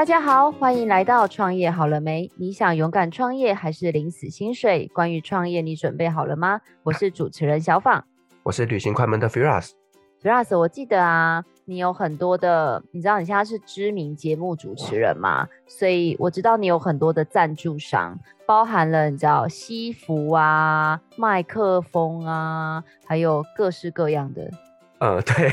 大家好，欢迎来到创业好了没？你想勇敢创业还是领死薪水？关于创业，你准备好了吗？我是主持人小访，我是旅行快门的 Firas。Firas，我记得啊，你有很多的，你知道你现在是知名节目主持人嘛？所以我知道你有很多的赞助商，包含了你知道西服啊、麦克风啊，还有各式各样的。呃，对，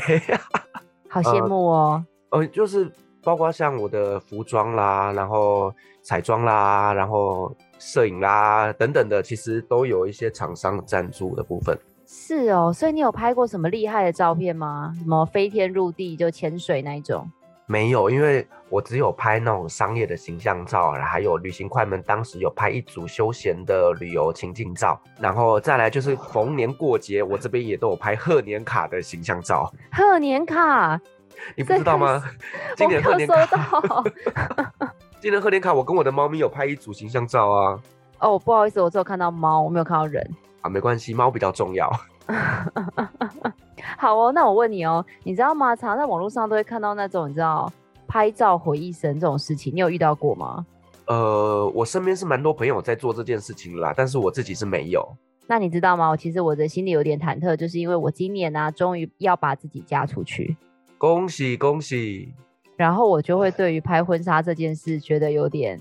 好羡慕哦。呃，呃就是。包括像我的服装啦，然后彩妆啦，然后摄影啦等等的，其实都有一些厂商赞助的部分。是哦，所以你有拍过什么厉害的照片吗？什么飞天入地就潜水那一种？没有，因为我只有拍那种商业的形象照，还有旅行快门当时有拍一组休闲的旅游情境照，然后再来就是逢年过节，我这边也都有拍贺年卡的形象照。贺年卡。你不知道吗？今年贺年卡，今年贺年卡，我跟我的猫咪有拍一组形象照啊。哦，不好意思，我只有看到猫，我没有看到人。啊，没关系，猫比较重要。好哦，那我问你哦，你知道吗？常常在网络上都会看到那种你知道拍照回忆神这种事情，你有遇到过吗？呃，我身边是蛮多朋友在做这件事情啦，但是我自己是没有。那你知道吗？我其实我的心里有点忐忑，就是因为我今年呢、啊，终于要把自己嫁出去。恭喜恭喜！然后我就会对于拍婚纱这件事觉得有点，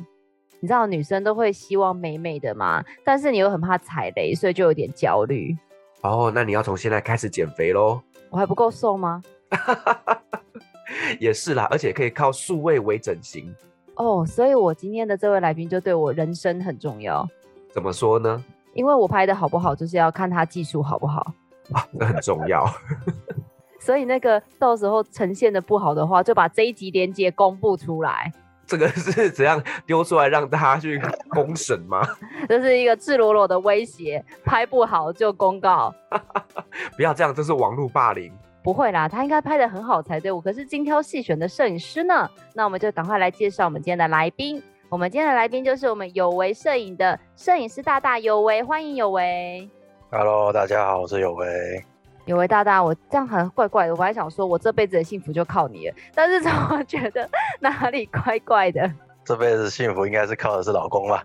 你知道女生都会希望美美的嘛，但是你又很怕踩雷，所以就有点焦虑。哦，那你要从现在开始减肥喽。我还不够瘦吗？也是啦，而且可以靠数位微整形。哦，所以我今天的这位来宾就对我人生很重要。怎么说呢？因为我拍的好不好，就是要看他技术好不好。啊，这很重要。所以那个到时候呈现的不好的话，就把这一集连接公布出来。这个是怎样丢出来让大家去公审吗？这是一个赤裸裸的威胁，拍不好就公告。不要这样，这是网络霸凌。不会啦，他应该拍的很好才对。我可是精挑细选的摄影师呢。那我们就赶快来介绍我们今天的来宾。我们今天的来宾就是我们有为摄影的摄影师大大有为，欢迎有为。Hello，大家好，我是有为。有位大大，我这样很怪怪的。我还想说，我这辈子的幸福就靠你了，但是怎么觉得哪里怪怪的？这辈子幸福应该是靠的是老公吧？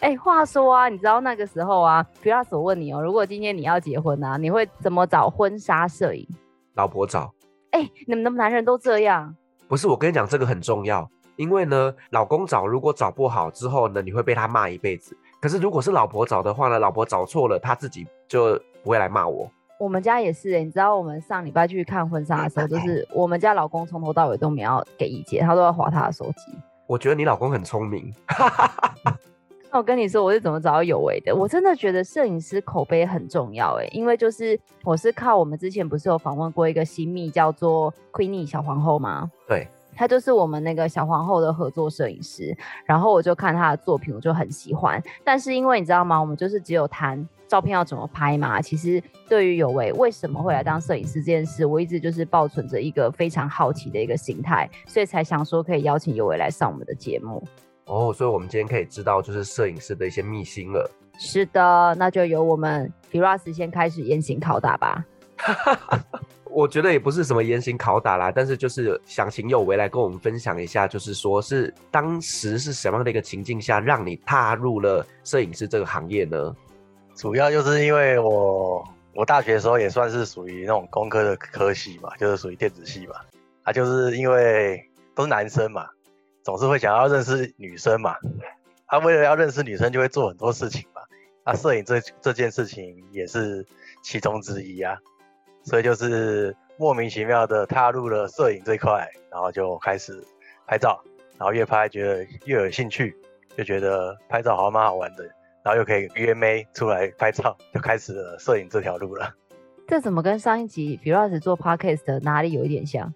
哎、欸，话说啊，你知道那个时候啊，Firas 我问你哦，如果今天你要结婚啊，你会怎么找婚纱摄影？老婆找。哎、欸，你们的男人都这样？不是，我跟你讲，这个很重要，因为呢，老公找如果找不好之后呢，你会被他骂一辈子。可是如果是老婆找的话呢，老婆找错了，他自己就。不会来骂我。我们家也是、欸，你知道，我们上礼拜去看婚纱的时候，就是我们家老公从头到尾都没有给意见，他都要划他的手机。我觉得你老公很聪明。那我跟你说，我是怎么找到有为的？我真的觉得摄影师口碑很重要、欸，哎，因为就是我是靠我们之前不是有访问过一个新密叫做 Queenie 小皇后吗？对，他就是我们那个小皇后的合作摄影师。然后我就看他的作品，我就很喜欢。但是因为你知道吗？我们就是只有谈。照片要怎么拍嘛？其实对于有为为什么会来当摄影师这件事，我一直就是抱存着一个非常好奇的一个心态，所以才想说可以邀请有为来上我们的节目。哦，所以我们今天可以知道就是摄影师的一些秘辛了。是的，那就由我们 Firas 先开始严刑拷打吧。我觉得也不是什么严刑拷打啦，但是就是想请有为来跟我们分享一下，就是说是当时是什么样的一个情境下，让你踏入了摄影师这个行业呢？主要就是因为我我大学的时候也算是属于那种工科的科系嘛，就是属于电子系嘛。啊，就是因为都是男生嘛，总是会想要认识女生嘛。他、为了要认识女生，就会做很多事情嘛。啊，摄影这这件事情也是其中之一啊。所以就是莫名其妙的踏入了摄影这块，然后就开始拍照，然后越拍觉得越有兴趣，就觉得拍照好像蛮好玩的。然后又可以约妹出来拍照，就开始了摄影这条路了。这怎么跟上一集 Firas 做 Podcast 的哪里有一点像？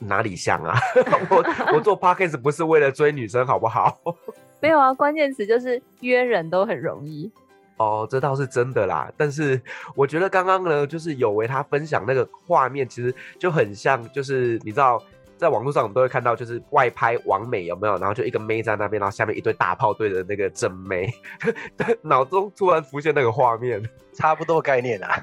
哪里像啊？我我做 Podcast 不是为了追女生，好不好？没有啊，关键词就是约人都很容易。哦，这倒是真的啦。但是我觉得刚刚呢，就是有为他分享那个画面，其实就很像，就是你知道。在网络上，我们都会看到，就是外拍网美有没有？然后就一个妹在那边，然后下面一堆大炮对着那个正妹，脑中突然浮现那个画面，差不多概念啊。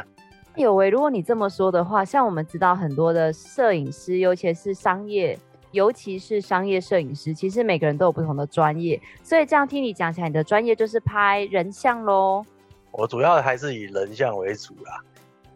有为，如果你这么说的话，像我们知道很多的摄影师，尤其是商业尤其是商业摄影师，其实每个人都有不同的专业，所以这样听你讲起来，你的专业就是拍人像喽。我主要还是以人像为主啦，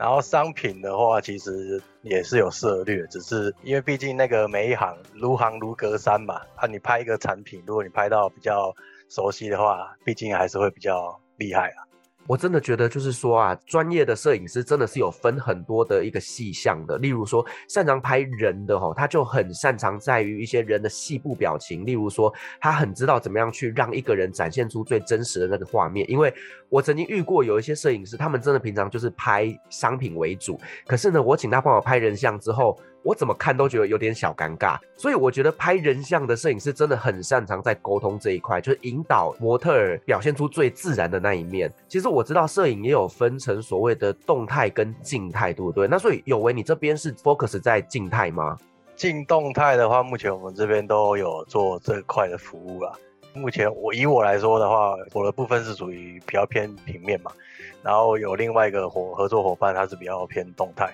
然后商品的话，其实也是有涉略，只是因为毕竟那个每一行如行如隔山嘛，啊，你拍一个产品，如果你拍到比较熟悉的话，毕竟还是会比较厉害啊。我真的觉得，就是说啊，专业的摄影师真的是有分很多的一个细项的。例如说，擅长拍人的哈，他就很擅长在于一些人的细部表情。例如说，他很知道怎么样去让一个人展现出最真实的那个画面。因为我曾经遇过有一些摄影师，他们真的平常就是拍商品为主，可是呢，我请他帮我拍人像之后。我怎么看都觉得有点小尴尬，所以我觉得拍人像的摄影师真的很擅长在沟通这一块，就是引导模特儿表现出最自然的那一面。其实我知道摄影也有分成所谓的动态跟静态，对不对？那所以有为你这边是 focus 在静态吗？静动态的话，目前我们这边都有做这块的服务啦。目前我以我来说的话，我的部分是属于比较偏平面嘛，然后有另外一个伙合作伙伴，他是比较偏动态。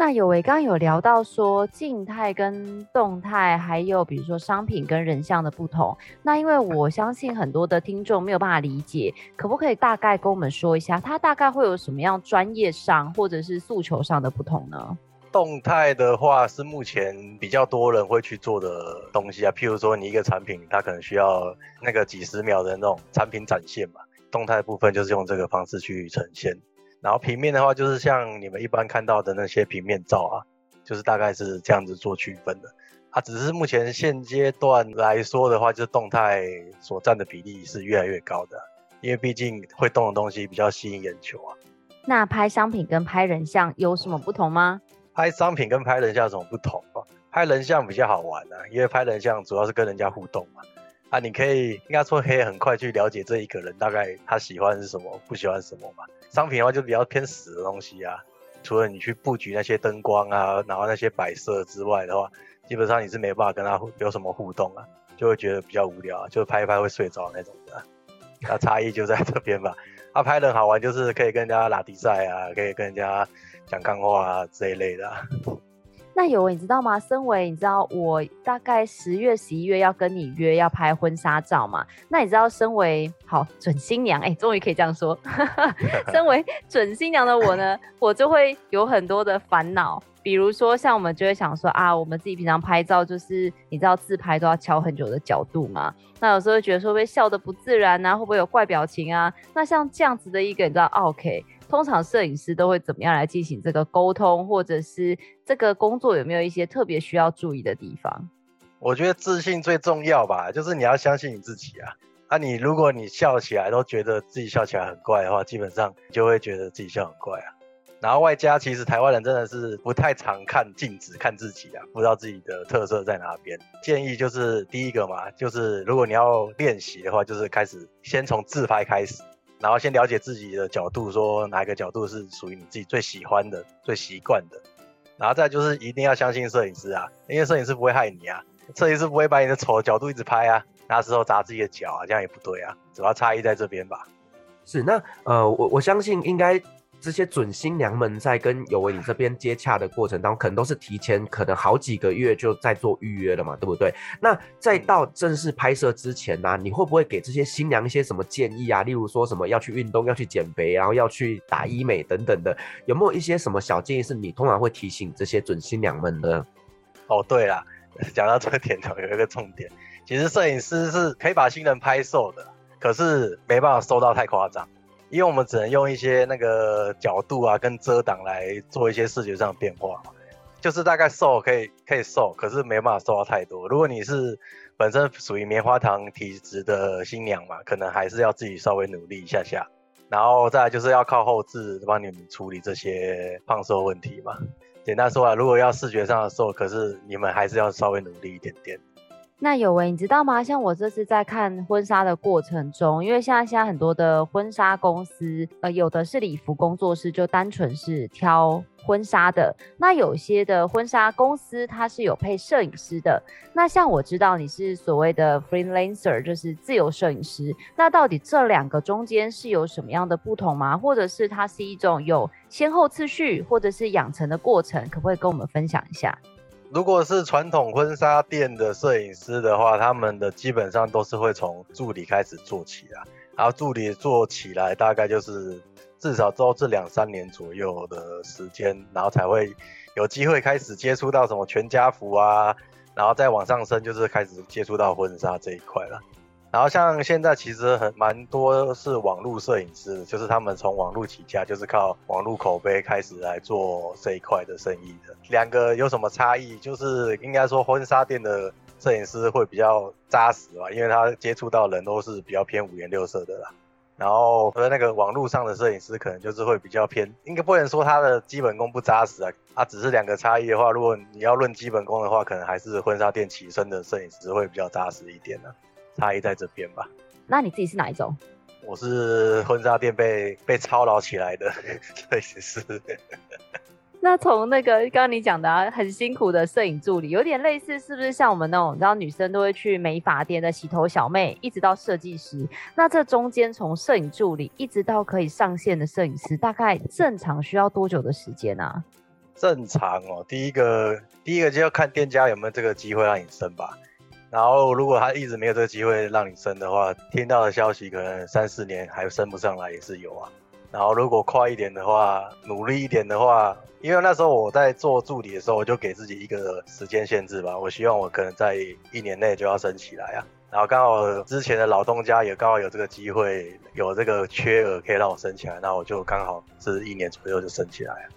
那有为刚刚有聊到说静态跟动态，还有比如说商品跟人像的不同。那因为我相信很多的听众没有办法理解，可不可以大概跟我们说一下，它大概会有什么样专业上或者是诉求上的不同呢？动态的话是目前比较多人会去做的东西啊，譬如说你一个产品，它可能需要那个几十秒的那种产品展现嘛，动态部分就是用这个方式去呈现。然后平面的话，就是像你们一般看到的那些平面照啊，就是大概是这样子做区分的。啊，只是目前现阶段来说的话，就是动态所占的比例是越来越高的，因为毕竟会动的东西比较吸引眼球啊。那拍商品跟拍人像有什么不同吗？拍商品跟拍人像有什么不同啊？拍人像比较好玩啊，因为拍人像主要是跟人家互动嘛。啊，你可以应该说可以很快去了解这一个人大概他喜欢是什么，不喜欢什么嘛。商品的话就比较偏死的东西啊，除了你去布局那些灯光啊，然后那些摆设之外的话，基本上你是没办法跟他有什么互动啊，就会觉得比较无聊，就拍一拍会睡着那种的。那差异就在这边吧。他、啊、拍人好玩，就是可以跟人家拉迪赛啊，可以跟人家讲干话啊这一类的、啊。那有你知道吗？身为，你知道我大概十月、十一月要跟你约要拍婚纱照嘛？那你知道身为好准新娘，哎、欸，终于可以这样说。身为准新娘的我呢，我就会有很多的烦恼。比如说，像我们就会想说啊，我们自己平常拍照就是你知道自拍都要调很久的角度嘛。那有时候觉得说会笑得不自然啊，会不会有怪表情啊？那像这样子的一个你知道，OK。通常摄影师都会怎么样来进行这个沟通，或者是这个工作有没有一些特别需要注意的地方？我觉得自信最重要吧，就是你要相信你自己啊。啊，你如果你笑起来都觉得自己笑起来很怪的话，基本上就会觉得自己笑很怪啊。然后外加其实台湾人真的是不太常看镜子看自己啊，不知道自己的特色在哪边。建议就是第一个嘛，就是如果你要练习的话，就是开始先从自拍开始。然后先了解自己的角度，说哪一个角度是属于你自己最喜欢的、最习惯的。然后再就是一定要相信摄影师啊，因为摄影师不会害你啊，摄影师不会把你的丑角度一直拍啊，那时候砸自己的脚啊，这样也不对啊。主要差异在这边吧。是，那呃，我我相信应该。这些准新娘们在跟有为你这边接洽的过程当中，可能都是提前可能好几个月就在做预约了嘛，对不对？那在到正式拍摄之前呢、你会不会给这些新娘一些什么建议啊？例如说什么要去运动、要去减肥，然后要去打医美等等的，有没有一些什么小建议是你通常会提醒这些准新娘们的？哦，对了，讲到这个点头，有一个重点，其实摄影师是可以把新人拍瘦的，可是没办法瘦到太夸张。因为我们只能用一些那个角度啊，跟遮挡来做一些视觉上的变化嘛，就是大概瘦可以可以瘦，可是没办法瘦到太多。如果你是本身属于棉花糖体质的新娘嘛，可能还是要自己稍微努力一下下，然后再就是要靠后置帮你们处理这些胖瘦问题嘛。简单说啊，如果要视觉上的瘦，可是你们还是要稍微努力一点点。那有为，你知道吗？像我这次在看婚纱的过程中，因为现在现在很多的婚纱公司，呃，有的是礼服工作室，就单纯是挑婚纱的。那有些的婚纱公司，它是有配摄影师的。那像我知道你是所谓的 freelancer，就是自由摄影师。那到底这两个中间是有什么样的不同吗？或者是它是一种有先后次序，或者是养成的过程？可不可以跟我们分享一下？如果是传统婚纱店的摄影师的话，他们的基本上都是会从助理开始做起啊，然后助理做起来大概就是至少都是两三年左右的时间，然后才会有机会开始接触到什么全家福啊，然后再往上升就是开始接触到婚纱这一块了。然后像现在其实很蛮多是网络摄影师，就是他们从网络起家，就是靠网络口碑开始来做这一块的生意的。两个有什么差异？就是应该说婚纱店的摄影师会比较扎实吧，因为他接触到人都是比较偏五颜六色的啦。然后和那个网络上的摄影师可能就是会比较偏，应该不能说他的基本功不扎实啊，啊，只是两个差异的话，如果你要论基本功的话，可能还是婚纱店起身的摄影师会比较扎实一点呢。差异在这边吧？那你自己是哪一种？我是婚纱店被被操劳起来的摄影师。那从那个刚刚你讲的、啊、很辛苦的摄影助理，有点类似，是不是像我们那种，你知道女生都会去美发店的洗头小妹，一直到设计师？那这中间从摄影助理一直到可以上线的摄影师，大概正常需要多久的时间啊？正常哦，第一个第一个就要看店家有没有这个机会让你升吧。然后，如果他一直没有这个机会让你升的话，听到的消息可能三四年还升不上来也是有啊。然后，如果快一点的话，努力一点的话，因为那时候我在做助理的时候，我就给自己一个时间限制吧。我希望我可能在一年内就要升起来啊。然后刚好之前的老东家也刚好有这个机会，有这个缺额可以让我升起来，那我就刚好是一年左右就升起来了。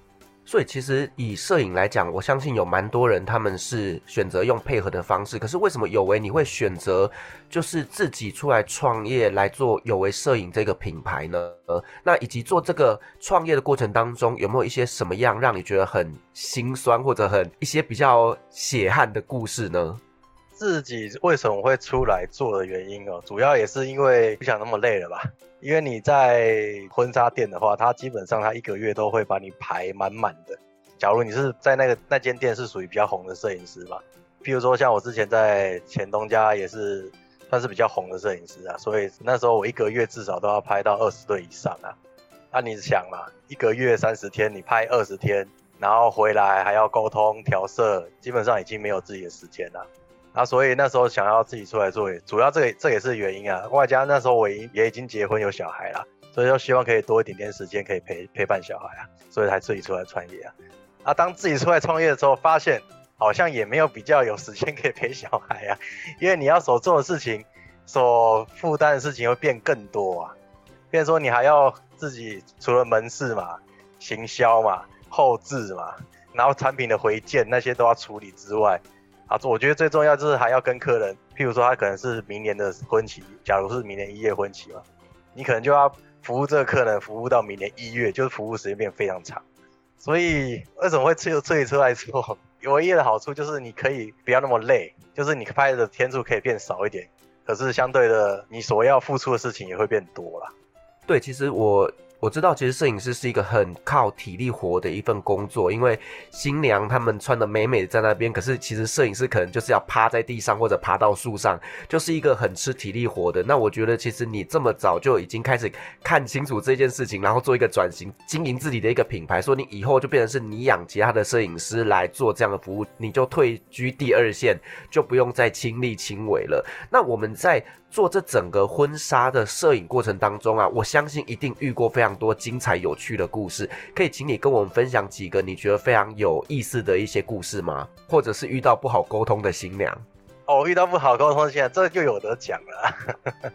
所以其实以摄影来讲，我相信有蛮多人他们是选择用配合的方式。可是为什么有为你会选择就是自己出来创业来做有为摄影这个品牌呢？呃那以及做这个创业的过程当中，有没有一些什么样让你觉得很心酸或者很一些比较血汗的故事呢？自己为什么会出来做的原因哦，主要也是因为不想那么累了吧。因为你在婚纱店的话，他基本上他一个月都会把你排满满的。假如你是在那个那间店是属于比较红的摄影师嘛，譬如说像我之前在前东家也是算是比较红的摄影师啊，所以那时候我一个月至少都要拍到二十对以上啊。那你想嘛，一个月三十天，你拍二十天，然后回来还要沟通调色，基本上已经没有自己的时间了。啊，所以那时候想要自己出来做，主要这个这也是原因啊。外加那时候我已也已经结婚有小孩了，所以就希望可以多一点点时间可以陪陪伴小孩啊，所以才自己出来创业啊。啊，当自己出来创业的时候，发现好像也没有比较有时间可以陪小孩啊，因为你要所做的事情，所负担的事情会变更多啊。变说你还要自己除了门市嘛、行销嘛、后置嘛，然后产品的回件那些都要处理之外。啊，我觉得最重要就是还要跟客人，譬如说他可能是明年的婚期，假如是明年一月婚期嘛，你可能就要服务这个客人，服务到明年一月，就是服务时间变非常长。所以为什么会自自己出来做？唯一的好处就是你可以不要那么累，就是你拍的天数可以变少一点，可是相对的，你所要付出的事情也会变多啦。对，其实我。我知道，其实摄影师是一个很靠体力活的一份工作，因为新娘她们穿的美美的在那边，可是其实摄影师可能就是要趴在地上或者爬到树上，就是一个很吃体力活的。那我觉得，其实你这么早就已经开始看清楚这件事情，然后做一个转型，经营自己的一个品牌，说你以后就变成是你养其他的摄影师来做这样的服务，你就退居第二线，就不用再亲力亲为了。那我们在。做这整个婚纱的摄影过程当中啊，我相信一定遇过非常多精彩有趣的故事，可以请你跟我们分享几个你觉得非常有意思的一些故事吗？或者是遇到不好沟通的新娘？哦，遇到不好沟通的新娘，这就有得讲了。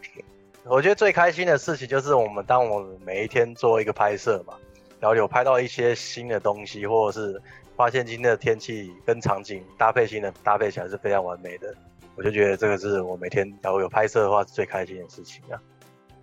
我觉得最开心的事情就是我们当我们每一天做一个拍摄嘛，然后有拍到一些新的东西，或者是发现今天的天气跟场景搭配性的搭配起来是非常完美的。我就觉得这个是我每天假如有拍摄的话是最开心的事情啊。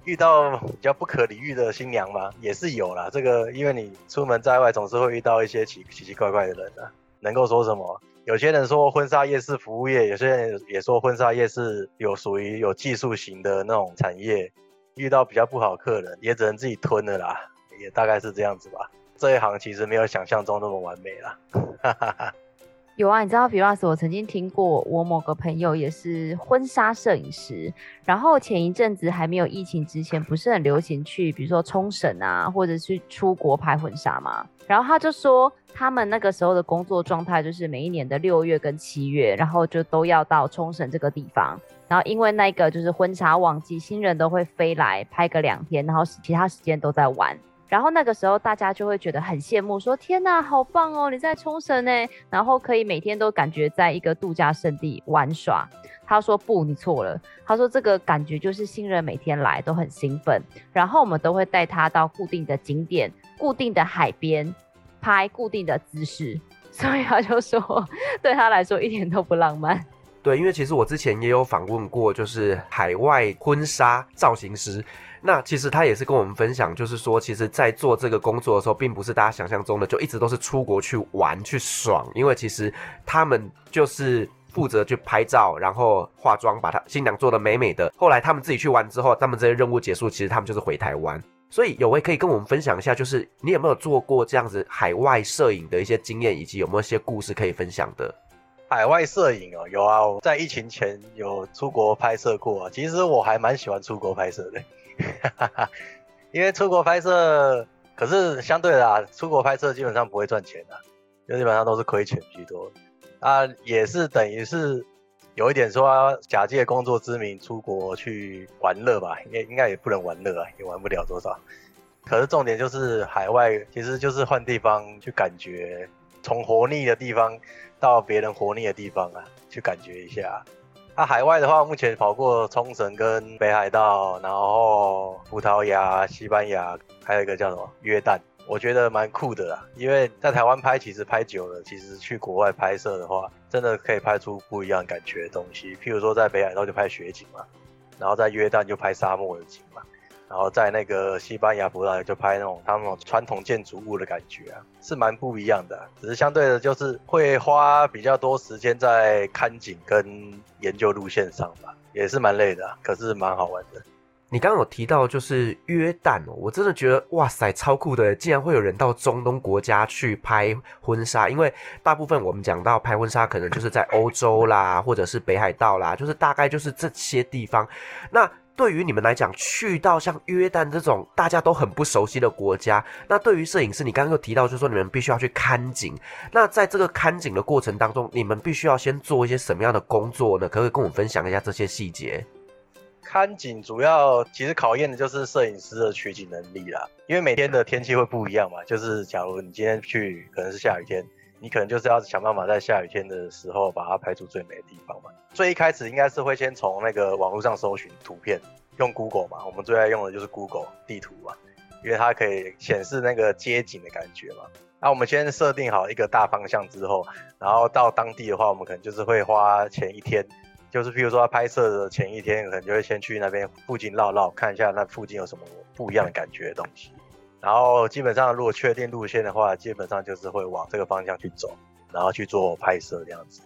遇到比较不可理喻的新娘吗？也是有啦。这个因为你出门在外总是会遇到一些奇奇奇怪怪的人啊。能够说什么？有些人说婚纱业是服务业，有些人也说婚纱业是有属于有技术型的那种产业。遇到比较不好客人，也只能自己吞了啦。也大概是这样子吧。这一行其实没有想象中那么完美啦。哈哈哈。有啊，你知道 Firas，我曾经听过，我某个朋友也是婚纱摄影师，然后前一阵子还没有疫情之前，不是很流行去，比如说冲绳啊，或者是出国拍婚纱嘛。然后他就说，他们那个时候的工作状态就是每一年的六月跟七月，然后就都要到冲绳这个地方，然后因为那个就是婚纱旺季，新人都会飞来拍个两天，然后其他时间都在玩。然后那个时候，大家就会觉得很羡慕，说：“天哪，好棒哦！你在冲绳呢，然后可以每天都感觉在一个度假胜地玩耍。”他说：“不，你错了。”他说：“这个感觉就是新人每天来都很兴奋，然后我们都会带他到固定的景点、固定的海边拍固定的姿势，所以他就说，对他来说一点都不浪漫。”对，因为其实我之前也有访问过，就是海外婚纱造型师。那其实他也是跟我们分享，就是说，其实，在做这个工作的时候，并不是大家想象中的，就一直都是出国去玩去爽。因为其实他们就是负责去拍照，然后化妆，把他新娘做的美美的。后来他们自己去玩之后，他们这些任务结束，其实他们就是回台湾。所以有位可以跟我们分享一下，就是你有没有做过这样子海外摄影的一些经验，以及有没有一些故事可以分享的？海外摄影哦，有啊，在疫情前有出国拍摄过啊。其实我还蛮喜欢出国拍摄的。哈哈哈，因为出国拍摄，可是相对的啊，出国拍摄基本上不会赚钱的，就基本上都是亏钱居多。啊，也是等于是有一点说假借工作之名出国去玩乐吧，应该应该也不能玩乐啊，也玩不了多少。可是重点就是海外，其实就是换地方去感觉，从活腻的地方到别人活腻的地方啊，去感觉一下。那、啊、海外的话，目前跑过冲绳跟北海道，然后葡萄牙、西班牙，还有一个叫什么约旦，我觉得蛮酷的啦。因为在台湾拍，其实拍久了，其实去国外拍摄的话，真的可以拍出不一样感觉的东西。譬如说在北海道就拍雪景嘛，然后在约旦就拍沙漠的景嘛。然后在那个西班牙、葡萄牙就拍那种他们传统建筑物的感觉啊，是蛮不一样的。只是相对的，就是会花比较多时间在看景跟研究路线上吧，也是蛮累的，可是蛮好玩的。你刚刚有提到就是约旦哦，我真的觉得哇塞，超酷的，竟然会有人到中东国家去拍婚纱。因为大部分我们讲到拍婚纱，可能就是在欧洲啦，或者是北海道啦，就是大概就是这些地方。那对于你们来讲，去到像约旦这种大家都很不熟悉的国家，那对于摄影师，你刚刚又提到，就是说你们必须要去看景。那在这个看景的过程当中，你们必须要先做一些什么样的工作呢？可不可以跟我们分享一下这些细节？看景主要其实考验的就是摄影师的取景能力啦，因为每天的天气会不一样嘛。就是假如你今天去，可能是下雨天。你可能就是要想办法在下雨天的时候把它拍出最美的地方嘛。最一开始应该是会先从那个网络上搜寻图片，用 Google 嘛，我们最爱用的就是 Google 地图嘛，因为它可以显示那个街景的感觉嘛。那我们先设定好一个大方向之后，然后到当地的话，我们可能就是会花前一天，就是譬如说拍摄的前一天，可能就会先去那边附近绕绕，看一下那附近有什么不一样的感觉的东西。然后基本上，如果确定路线的话，基本上就是会往这个方向去走，然后去做拍摄这样子。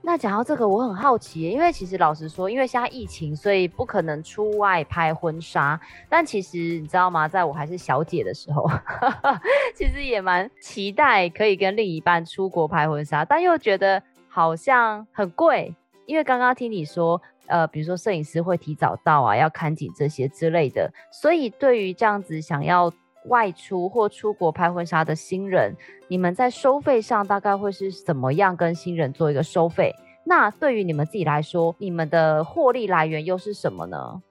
那讲到这个，我很好奇，因为其实老实说，因为现在疫情，所以不可能出外拍婚纱。但其实你知道吗？在我还是小姐的时候，其实也蛮期待可以跟另一半出国拍婚纱，但又觉得好像很贵。因为刚刚听你说，呃，比如说摄影师会提早到啊，要看景这些之类的，所以对于这样子想要。外出或出国拍婚纱的新人，你们在收费上大概会是怎么样跟新人做一个收费？那对于你们自己来说，你们的获利来源又是什么呢？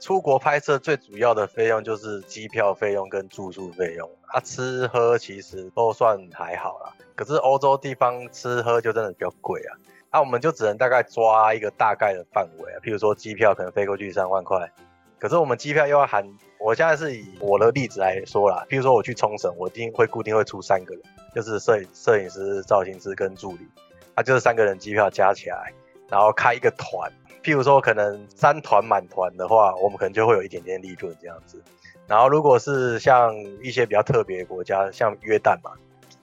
出国拍摄最主要的费用就是机票费用跟住宿费用，啊，吃喝其实都算还好啦。可是欧洲地方吃喝就真的比较贵啊，那、我们就只能大概抓一个大概的范围啊，譬如说机票可能飞过去三万块。可是我们机票又要含，我现在是以我的例子来说啦，比如说我去冲绳，我一定会固定会出三个人，就是摄影摄影师、造型师跟助理，啊，就是三个人机票加起来，然后开一个团，譬如说可能三团满团的话，我们可能就会有一点点利润这样子。然后如果是像一些比较特别的国家，像约旦嘛，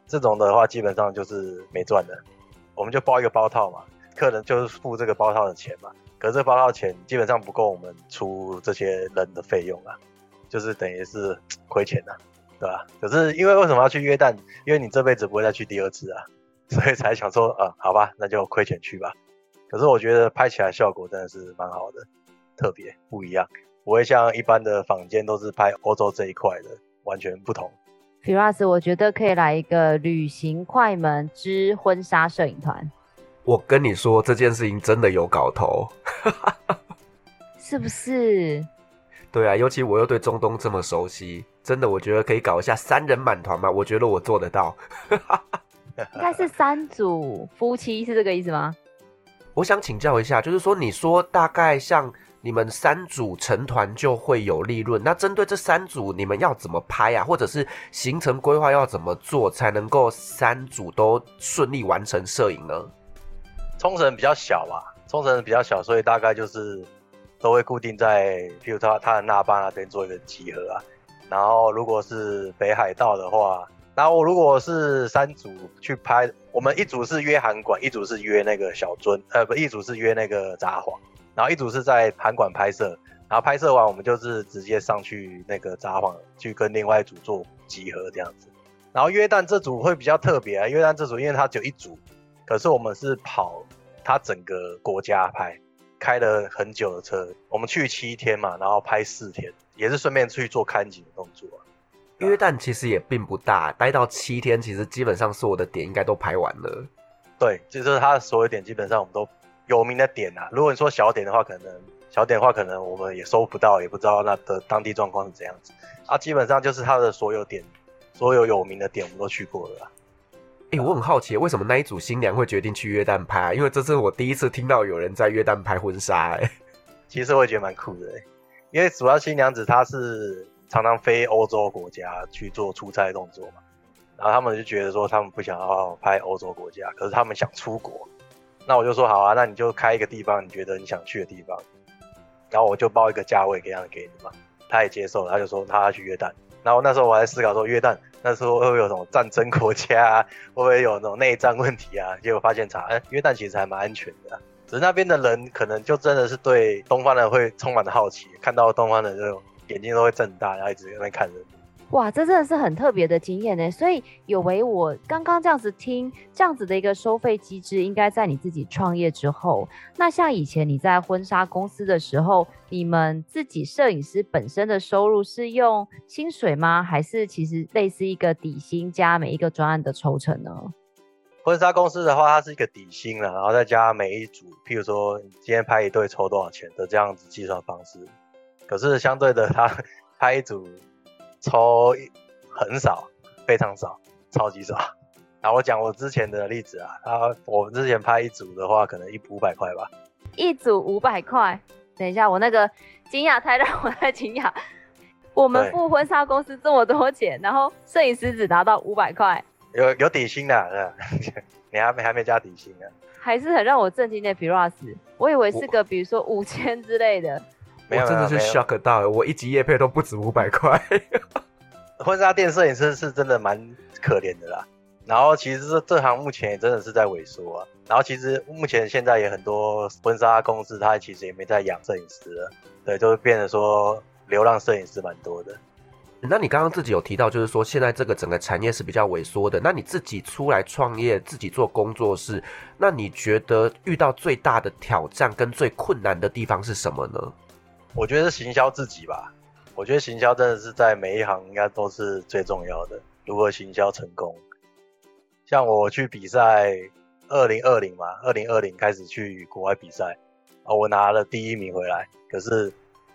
这种的话基本上就是没赚的，我们就包一个包套嘛，客人就是付这个包套的钱嘛。可是这包套钱基本上不够我们出这些人的费用啊，就是等于是 亏钱呐，对吧？可是因为为什么要去约旦？因为你这辈子不会再去第二次啊，所以才想说，呃，好吧，那就亏钱去吧。可是我觉得拍起来效果真的是蛮好的，特别不一样，不会像一般的坊间都是拍欧洲这一块的，完全不同。Firas，我觉得可以来一个旅行快门之婚纱摄影团。我跟你说，这件事情真的有搞头，是不是？对啊，尤其我又对中东这么熟悉，真的，我觉得可以搞一下三人满团嘛。我觉得我做得到。应该是三组夫妻，是这个意思吗？我想请教一下，就是说，你说大概像你们三组成团就会有利润，那针对这三组，你们要怎么拍啊？或者是行程规划要怎么做，才能够三组都顺利完成摄影呢？冲绳比较小吧，冲绳比较小，所以大概就是都会固定在，譬如他他的那霸那边做一个集合啊。然后如果是北海道的话，然后如果是三组去拍，我们一组是约韩馆，一组是约那个小樽，呃，不，一组是约那个札幌，然后一组是在韩馆拍摄，然后拍摄完我们就是直接上去那个札幌去跟另外一组做集合这样子。然后约旦这组会比较特别啊，约旦这组因为它只有一组，可是我们是跑它整个国家拍，开了很久的车，我们去七天嘛，然后拍四天，也是顺便去做看景的动作。约旦其实也并不大，待到七天，其实基本上所有的点应该都拍完了。对，就是他的所有点基本上我们都有名的点啊。如果你说小点的话，可能小点的话，可能我们也搜不到，也不知道那的当地状况是怎样子。啊，基本上就是他的所有点，所有有名的点我们都去过了。我很好奇，为什么那一组新娘会决定去约旦拍？因为这是我第一次听到有人在约旦拍婚纱。哎，其实我也觉得蛮酷的，因为主要新娘子她是。常常飞欧洲国家去做出差动作嘛，然后他们就觉得说他们不想要拍欧洲国家，可是他们想出国，那我就说好啊，那你就开一个地方，你觉得你想去的地方，然后我就报一个价位给样给你嘛，他也接受了，他就说他要去约旦，然后那时候我还思考说约旦那时候会不会有什么战争国家啊，会不会有那种内战问题啊？结果发现查，哎，约旦其实还蛮安全的，只是那边的人可能就真的是对东方人会充满了好奇，看到东方人就。眼睛都会睁大，然后一直在那看着。哇，这真的是很特别的经验呢。所以有为我刚刚这样子听，这样子的一个收费机制，应该在你自己创业之后。那像以前你在婚纱公司的时候，你们自己摄影师本身的收入是用薪水吗？还是其实类似一个底薪加每一个专案的抽成呢？婚纱公司的话，它是一个底薪了，然后再加每一组，譬如说今天拍一对抽多少钱的这样子计算方式。可是相对的，他 拍一组抽很少，非常少，超级少。然后我讲我之前的例子啊，他我们之前拍一组的话，可能一五百块吧。一组五百块，等一下，我那个惊讶太让我太惊讶。我们付婚纱公司这么多钱，然后摄影师只拿到五百块，有有底薪的，你还没还没加底薪呢，还是很让我震惊的。Piras，我以为是个比如说五千之类的。我真的是 shock 到，我一集夜配都不止五百块。婚纱店摄影师是真的蛮可怜的啦。然后其实这这行目前也真的是在萎缩啊。然后其实目前现在也很多婚纱公司，它其实也没在养摄影师了。对，就是变得说流浪摄影师蛮多的。那你刚刚自己有提到，就是说现在这个整个产业是比较萎缩的。那你自己出来创业，自己做工作室，那你觉得遇到最大的挑战跟最困难的地方是什么呢？我觉得是行销自己吧。我觉得行销真的是在每一行应该都是最重要的。如何行销成功？像我去比赛，二零二零嘛，二零二零开始去国外比赛，啊，我拿了第一名回来。可是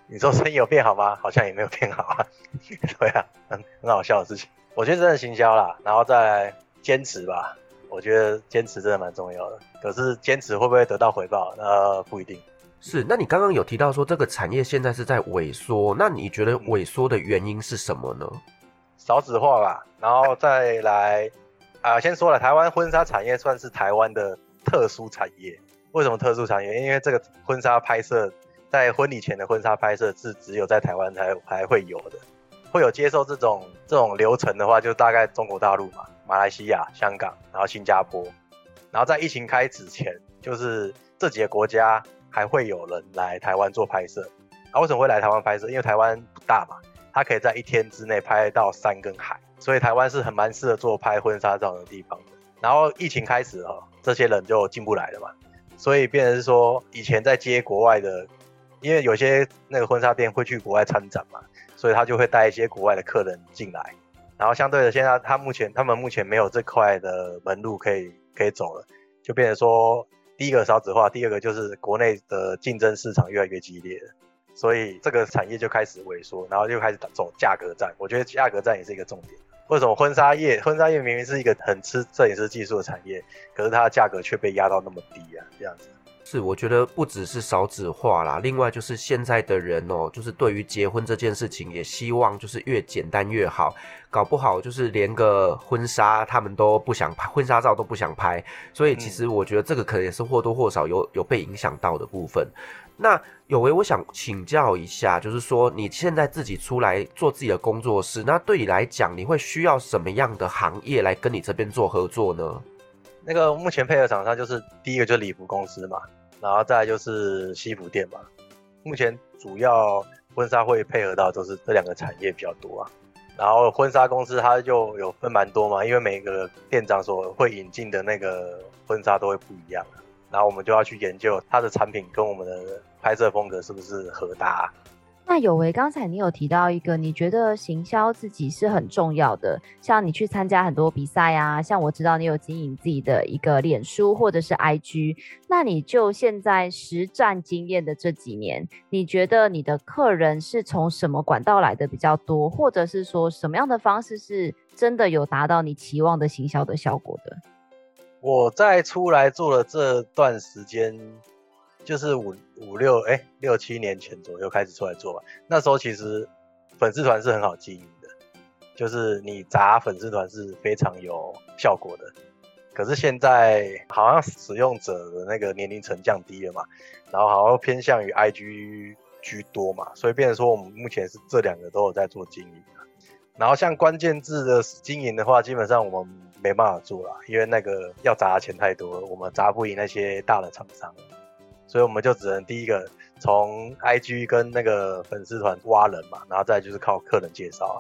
你说生意有变好吗？好像也没有变好啊。对啊，很很好笑的事情。我觉得真的行销啦，然后再来坚持吧。我觉得坚持真的蛮重要的。可是坚持会不会得到回报？那不一定。是，那你刚刚有提到说这个产业现在是在萎缩，那你觉得萎缩的原因是什么呢？少子化吧，然后再来啊、先说了，台湾婚纱产业算是台湾的特殊产业。为什么特殊产业？因为这个婚纱拍摄，在婚礼前的婚纱拍摄是只有在台湾才还会有的，会有接受这种这种流程的话，就大概中国大陆嘛，马来西亚、香港，然后新加坡，然后在疫情开始前，就是这几个国家。还会有人来台湾做拍摄，啊，为什么会来台湾拍摄？因为台湾不大嘛，它可以在一天之内拍到山跟海，所以台湾是很蛮适合做拍婚纱照的地方的。然后疫情开始哈，这些人就进不来了嘛，所以变成是说以前在接国外的，因为有些那个婚纱店会去国外参展嘛，所以他就会带一些国外的客人进来，然后相对的现在他目前他们目前没有这块的门路可以可以走了，就变成说第一个少子化，第二个就是国内的竞争市场越来越激烈。所以这个产业就开始萎缩，然后就开始走价格战。我觉得价格战也是一个重点。为什么婚纱业？婚纱业明明是一个很吃摄影师技术的产业，可是它的价格却被压到那么低啊？这样子。是，我觉得不只是少子化啦，另外就是现在的人哦、喔，就是对于结婚这件事情，也希望就是越简单越好。搞不好就是连个婚纱他们都不想拍，婚纱照都不想拍。所以其实我觉得这个可能也是或多或少有有被影响到的部分。那有为，我想请教一下，就是说你现在自己出来做自己的工作室，那对你来讲，你会需要什么样的行业来跟你这边做合作呢？那个目前配合厂商就是第一个就是礼服公司嘛，然后再來就是西服店嘛。目前主要婚纱会配合到都是这两个产业比较多啊。然后婚纱公司它就有分蛮多嘛，因为每个店长所会引进的那个婚纱都会不一样。然后我们就要去研究它的产品跟我们的拍摄风格是不是合搭。那有为，刚才你有提到一个，你觉得行销自己是很重要的，像你去参加很多比赛啊，像我知道你有经营自己的一个脸书或者是 IG，那你就现在实战经验的这几年，你觉得你的客人是从什么管道来的比较多，或者是说什么样的方式是真的有达到你期望的行销的效果的？我在出来做了这段时间，就是五五六哎六七年前左右开始出来做吧。那时候其实粉丝团是很好经营的，就是你砸粉丝团是非常有效果的。可是现在好像使用者的那个年龄层降低了嘛，然后好像偏向于 IG 居多嘛，所以变成说我们目前是这两个都有在做经营。然后像关键字的经营的话，基本上我们。没办法做了，因为那个要砸的钱太多了，我们砸不赢那些大的厂商，所以我们就只能第一个从 IG 跟那个粉丝团挖人嘛，然后再就是靠客人介绍啊。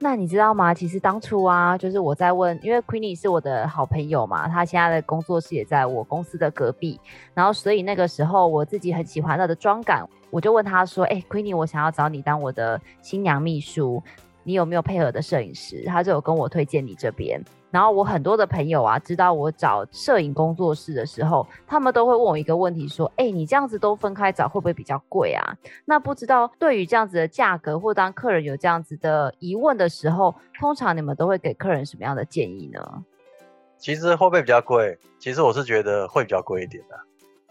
那你知道吗？其实当初啊，就是我在问，因为 Queenie 是我的好朋友嘛，他现在的工作室也在我公司的隔壁，然后所以那个时候我自己很喜欢他的妆感，我就问他说：“哎，Queenie，我想要找你当我的新娘秘书，你有没有配合的摄影师？”他就有跟我推荐你这边。然后我很多的朋友啊，知道我找摄影工作室的时候，他们都会问我一个问题，说：“哎，你这样子都分开找，会不会比较贵啊？”那不知道对于这样子的价格，或当客人有这样子的疑问的时候，通常你们都会给客人什么样的建议呢？其实会不会比较贵？其实我是觉得会比较贵一点的，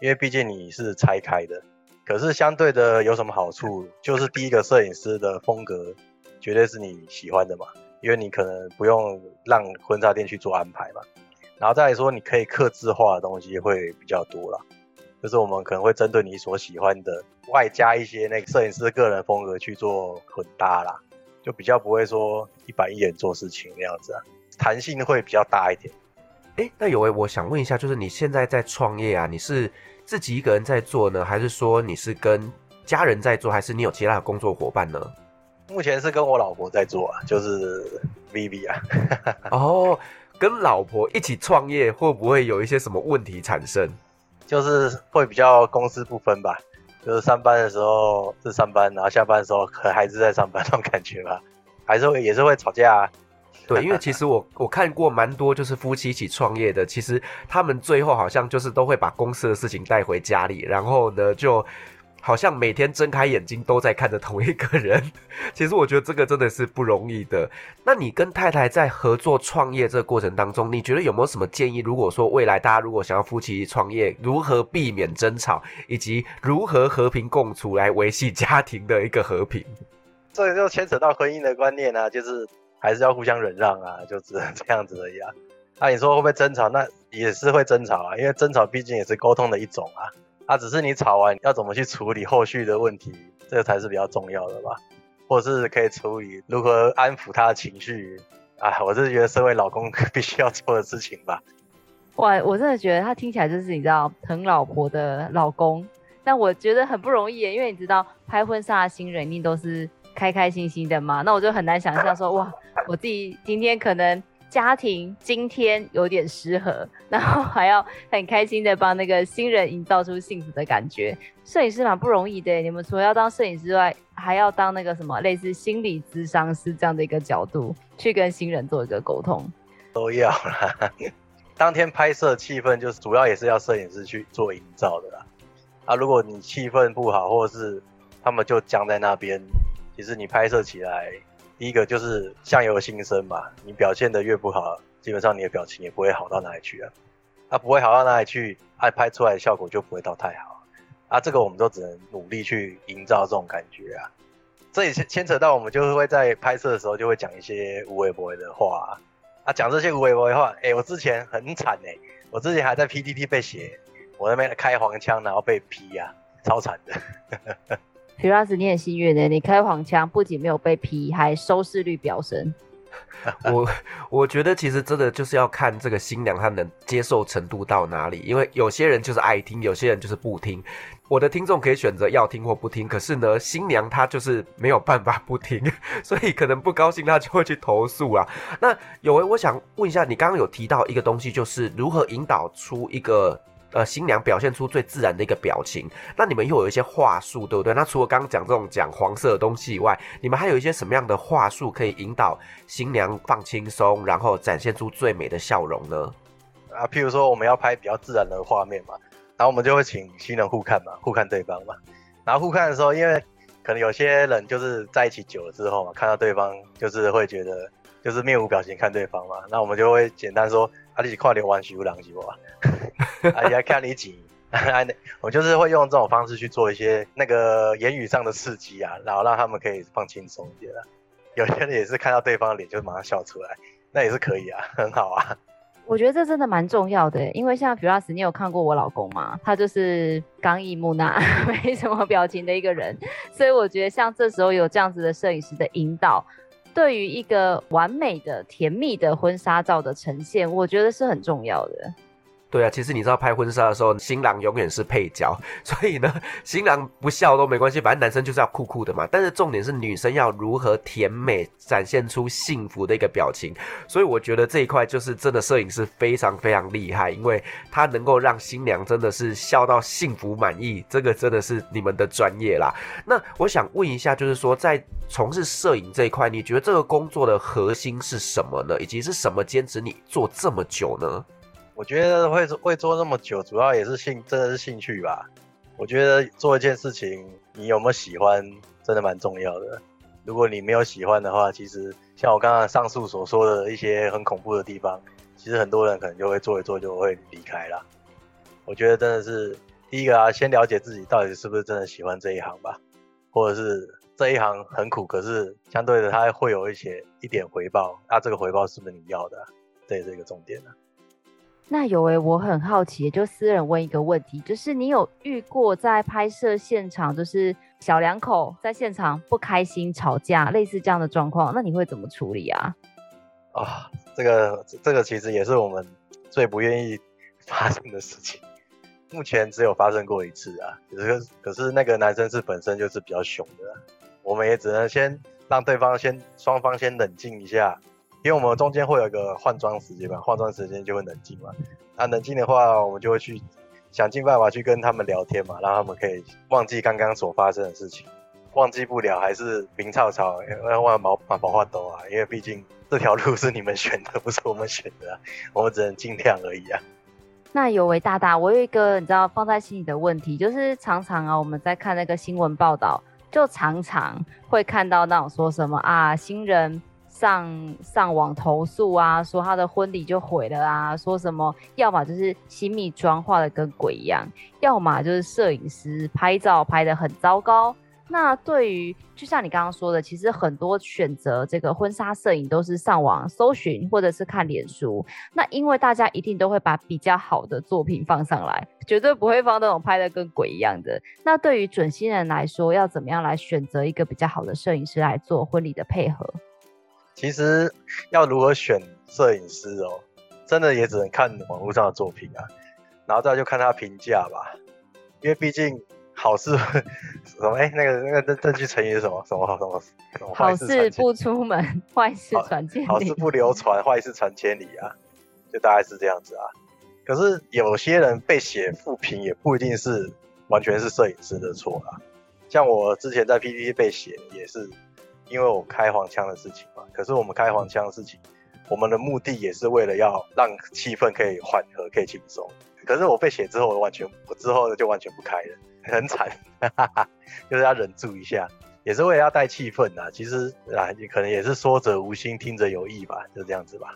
因为毕竟你是拆开的。可是相对的有什么好处？就是第一个摄影师的风格绝对是你喜欢的嘛。因为你可能不用让婚纱店去做安排嘛，然后再来说你可以客制化的东西会比较多啦，就是我们可能会针对你所喜欢的，外加一些那个摄影师个人风格去做混搭啦，就比较不会说一板一眼做事情那样子啊，弹性会比较大一点。哎，那有为，我想问一下，就是你现在在创业啊，你是自己一个人在做呢，还是说你是跟家人在做，还是你有其他的工作伙伴呢？目前是跟我老婆在做啊，就是 Vivi 啊。哦，跟老婆一起创业，会不会有一些什么问题产生？就是会比较公私不分吧，就是上班的时候是上班，然后下班的时候可还是在上班那种感觉吧，还是会也是会吵架啊。对，因为其实我我看过蛮多就是夫妻一起创业的，其实他们最后好像就是都会把公司的事情带回家里，然后呢就。好像每天睁开眼睛都在看着同一个人，其实我觉得这个真的是不容易的。那你跟太太在合作创业这个过程当中，你觉得有没有什么建议？如果说未来大家如果想要夫妻创业，如何避免争吵，以及如何和平共处来维系家庭的一个和平？这就牵扯到婚姻的观念啊，就是还是要互相忍让啊，就只能这样子而已啊。那你说会不会争吵？那也是会争吵啊，因为争吵毕竟也是沟通的一种啊。啊、只是你吵完要怎么去处理后续的问题，这个才是比较重要的吧，或者是可以处理如何安抚他的情绪啊，我是觉得身为老公 必须要做的事情吧。哇，我真的觉得他听起来就是你知道疼老婆的老公，但我觉得很不容易，因为你知道拍婚纱的新人一定都是开开心心的嘛，那我就很难想象说哇，我自己今天可能家庭今天有点失和，然后还要很开心的帮那个新人营造出幸福的感觉。摄影师蛮不容易的，你们除了要当摄影师之外，还要当那个什么类似心理咨商师这样的一个角度，去跟新人做一个沟通。都要啦，当天拍摄气氛就是主要也是要摄影师去做营造的啦。啊，如果你气氛不好，或者是他们就僵在那边，其实你拍摄起来。第一个就是相由心生嘛，你表现得越不好，基本上你的表情也不会好到哪里去啊。啊，不会好到哪里去，爱拍出来的效果就不会到太好啊。这个我们都只能努力去营造这种感觉啊。这也牵扯到我们就是会在拍摄的时候就会讲一些无微博的话啊。讲这些无微博的话，哎、我之前很惨哎、我之前还在 PTT 被写，我那边开黄腔然后被批呀、啊，超惨的。皮拉斯，你很幸运的，你开黄腔不仅没有被批，还收视率飙升。我我觉得其实真的就是要看这个新娘她能接受程度到哪里，因为有些人就是爱听，有些人就是不听。我的听众可以选择要听或不听，可是呢，新娘她就是没有办法不听，所以可能不高兴她就会去投诉啊。那有为，我想问一下，你刚刚有提到一个东西，就是如何引导出一个。呃，新娘表现出最自然的一个表情，那你们又有一些话术，对不对？那除了刚刚讲这种讲黄色的东西以外，你们还有一些什么样的话术可以引导新娘放轻松，然后展现出最美的笑容呢？啊，譬如说我们要拍比较自然的画面嘛，然后我们就会请新人互看嘛，互看对方嘛。然后互看的时候，因为可能有些人就是在一起久了之后嘛，看到对方就是会觉得就是面无表情看对方嘛，那我们就会简单说。啊，你是看流完许不两集吧？啊，要看你紧，我就是会用这种方式去做一些那个言语上的刺激啊，然后让他们可以放轻松一点啊。有些人也是看到对方的脸就马上笑出来，那也是可以啊，很好啊。我觉得这真的蛮重要的，因为像 Firas，你有看过我老公吗？他就是刚毅木讷，没什么表情的一个人，所以我觉得像这时候有这样子的摄影师的引导。对于一个完美的、甜蜜的婚纱照的呈现，我觉得是很重要的。对啊，其实你知道拍婚纱的时候，新郎永远是配角，所以呢，新郎不笑都没关系，反正男生就是要酷酷的嘛。但是重点是女生要如何甜美展现出幸福的一个表情，所以我觉得这一块就是真的摄影师非常非常厉害，因为他能够让新娘真的是笑到幸福满意，这个真的是你们的专业啦。那我想问一下，就是说在从事摄影这一块，你觉得这个工作的核心是什么呢？以及是什么坚持你做这么久呢？我觉得会会做那么久，主要也是兴，真的是兴趣吧。我觉得做一件事情，你有没有喜欢，真的蛮重要的。如果你没有喜欢的话，其实像我刚刚上述所说的一些很恐怖的地方，其实很多人可能就会做一做就会离开了。我觉得真的是第一个啊，先了解自己到底是不是真的喜欢这一行吧，或者是这一行很苦，可是相对的它会有一些一点回报，那这个回报是不是你要的？这也是一个重点啊。那有诶，我很好奇，就私人问一个问题，就是你有遇过在拍摄现场，就是小两口在现场不开心吵架，类似这样的状况，那你会怎么处理啊？啊、哦，这个这个其实也是我们最不愿意 发生的事情，目前只有发生过一次啊，可是可是那个男生是本身就是比较凶的，我们也只能先让对方先双方先冷静一下。因为我们中间会有一个换装时间嘛，换装时间就会冷静嘛。那冷静的话，我们就会去想尽办法去跟他们聊天嘛，让他们可以忘记刚刚所发生的事情。忘记不了还是明吵吵，要忘毛把毛话抖啊。因为毕竟这条路是你们选的，不是我们选的啊，我们只能尽量而已啊。那有为大大，我有一个你知道放在心里的问题，就是常常啊，我们在看那个新闻报道，就常常会看到那种说什么啊，新人。上上网投诉啊，说他的婚礼就毁了啊，说什么要么就是新密妆化的跟鬼一样，要么就是摄影师拍照拍得很糟糕。那对于就像你刚刚说的，其实很多选择这个婚纱摄影都是上网搜寻或者是看脸书。那因为大家一定都会把比较好的作品放上来，绝对不会放那种拍得跟鬼一样的。那对于准新人来说，要怎么样来选择一个比较好的摄影师来做婚礼的配合？其实要如何选摄影师哦，真的也只能看网络上的作品啊，然后再就看他评价吧，因为毕竟好事什么？哎、欸，那个那个这这句成语是什么？什么什么什么？好事不出门，坏事传千里。好事不流传，坏事传千里啊，就大概是这样子啊。可是有些人被写负评，也不一定是完全是摄影师的错啊。像我之前在 PPT 被写，也是因为我开黄腔的事情嘛。可是我们开黄腔的事情，我们的目的也是为了要让气氛可以缓和，可以轻松。可是我被写之后，我完全我之后就完全不开了，很惨，就是要忍住一下，也是为了要带气氛啊。其实啊，你可能也是说者无心，听者有意吧，就这样子吧。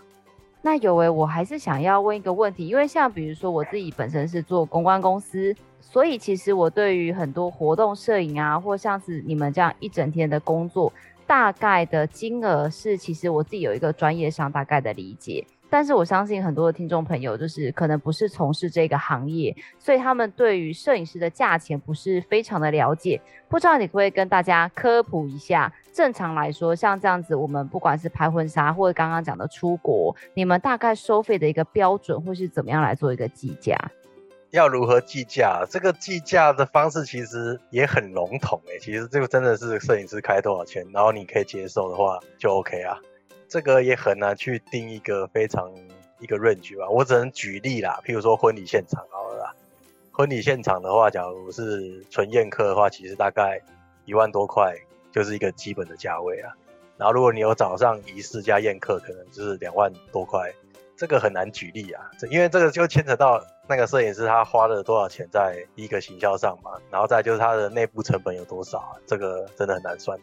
那有为，我还是想要问一个问题，因为像比如说我自己本身是做公关公司，所以其实我对于很多活动摄影啊，或像是你们这样一整天的工作，大概的金额是，其实我自己有一个专业上大概的理解。但是我相信很多的听众朋友就是可能不是从事这个行业，所以他们对于摄影师的价钱不是非常的了解。不知道你可不可以跟大家科普一下？正常来说，像这样子，我们不管是拍婚纱或者刚刚讲的出国，你们大概收费的一个标准会是怎么样来做一个计价？要如何计价？这个计价的方式其实也很笼统诶。其实这个真的是摄影师开多少钱，然后你可以接受的话就 OK 啊。这个也很难去定一个非常一个 range 吧，我只能举例啦，譬如说婚礼现场好了啦，婚礼现场的话，假如是纯宴客的话，其实大概一万多块就是一个基本的价位啊。然后如果你有早上仪式加宴客，可能就是两万多块，这个很难举例啊，这因为这个就牵扯到那个摄影师他花了多少钱在一个行销上嘛，然后再就是他的内部成本有多少，这个真的很难算，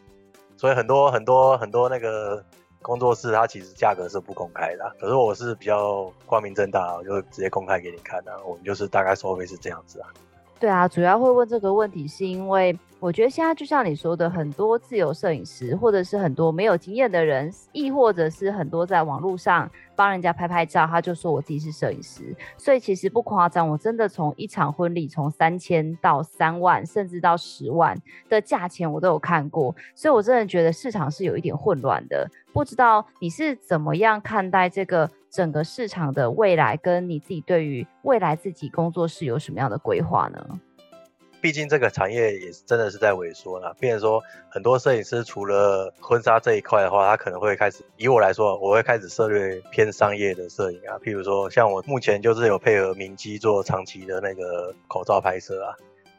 所以很多很多很多那个。工作室它其实价格是不公开的，可是我是比较光明正大，我就直接公开给你看的。我们就是大概收费是这样子啊。对啊，主要会问这个问题是因为。我觉得现在就像你说的，很多自由摄影师，或者是很多没有经验的人，亦或者是很多在网络上帮人家拍拍照，他就说我自己是摄影师。所以其实不夸张，我真的从一场婚礼从三千到三万，甚至到十万的价钱我都有看过。所以我真的觉得市场是有一点混乱的。不知道你是怎么样看待这个整个市场的未来，跟你自己对于未来自己工作室有什么样的规划呢？毕竟这个产业也是真的是在萎缩了，变成说很多摄影师除了婚纱这一块的话，他可能会开始，以我来说，我会开始涉猎偏商业的摄影啊，譬如说像我目前就是有配合明基做长期的那个口罩拍摄啊，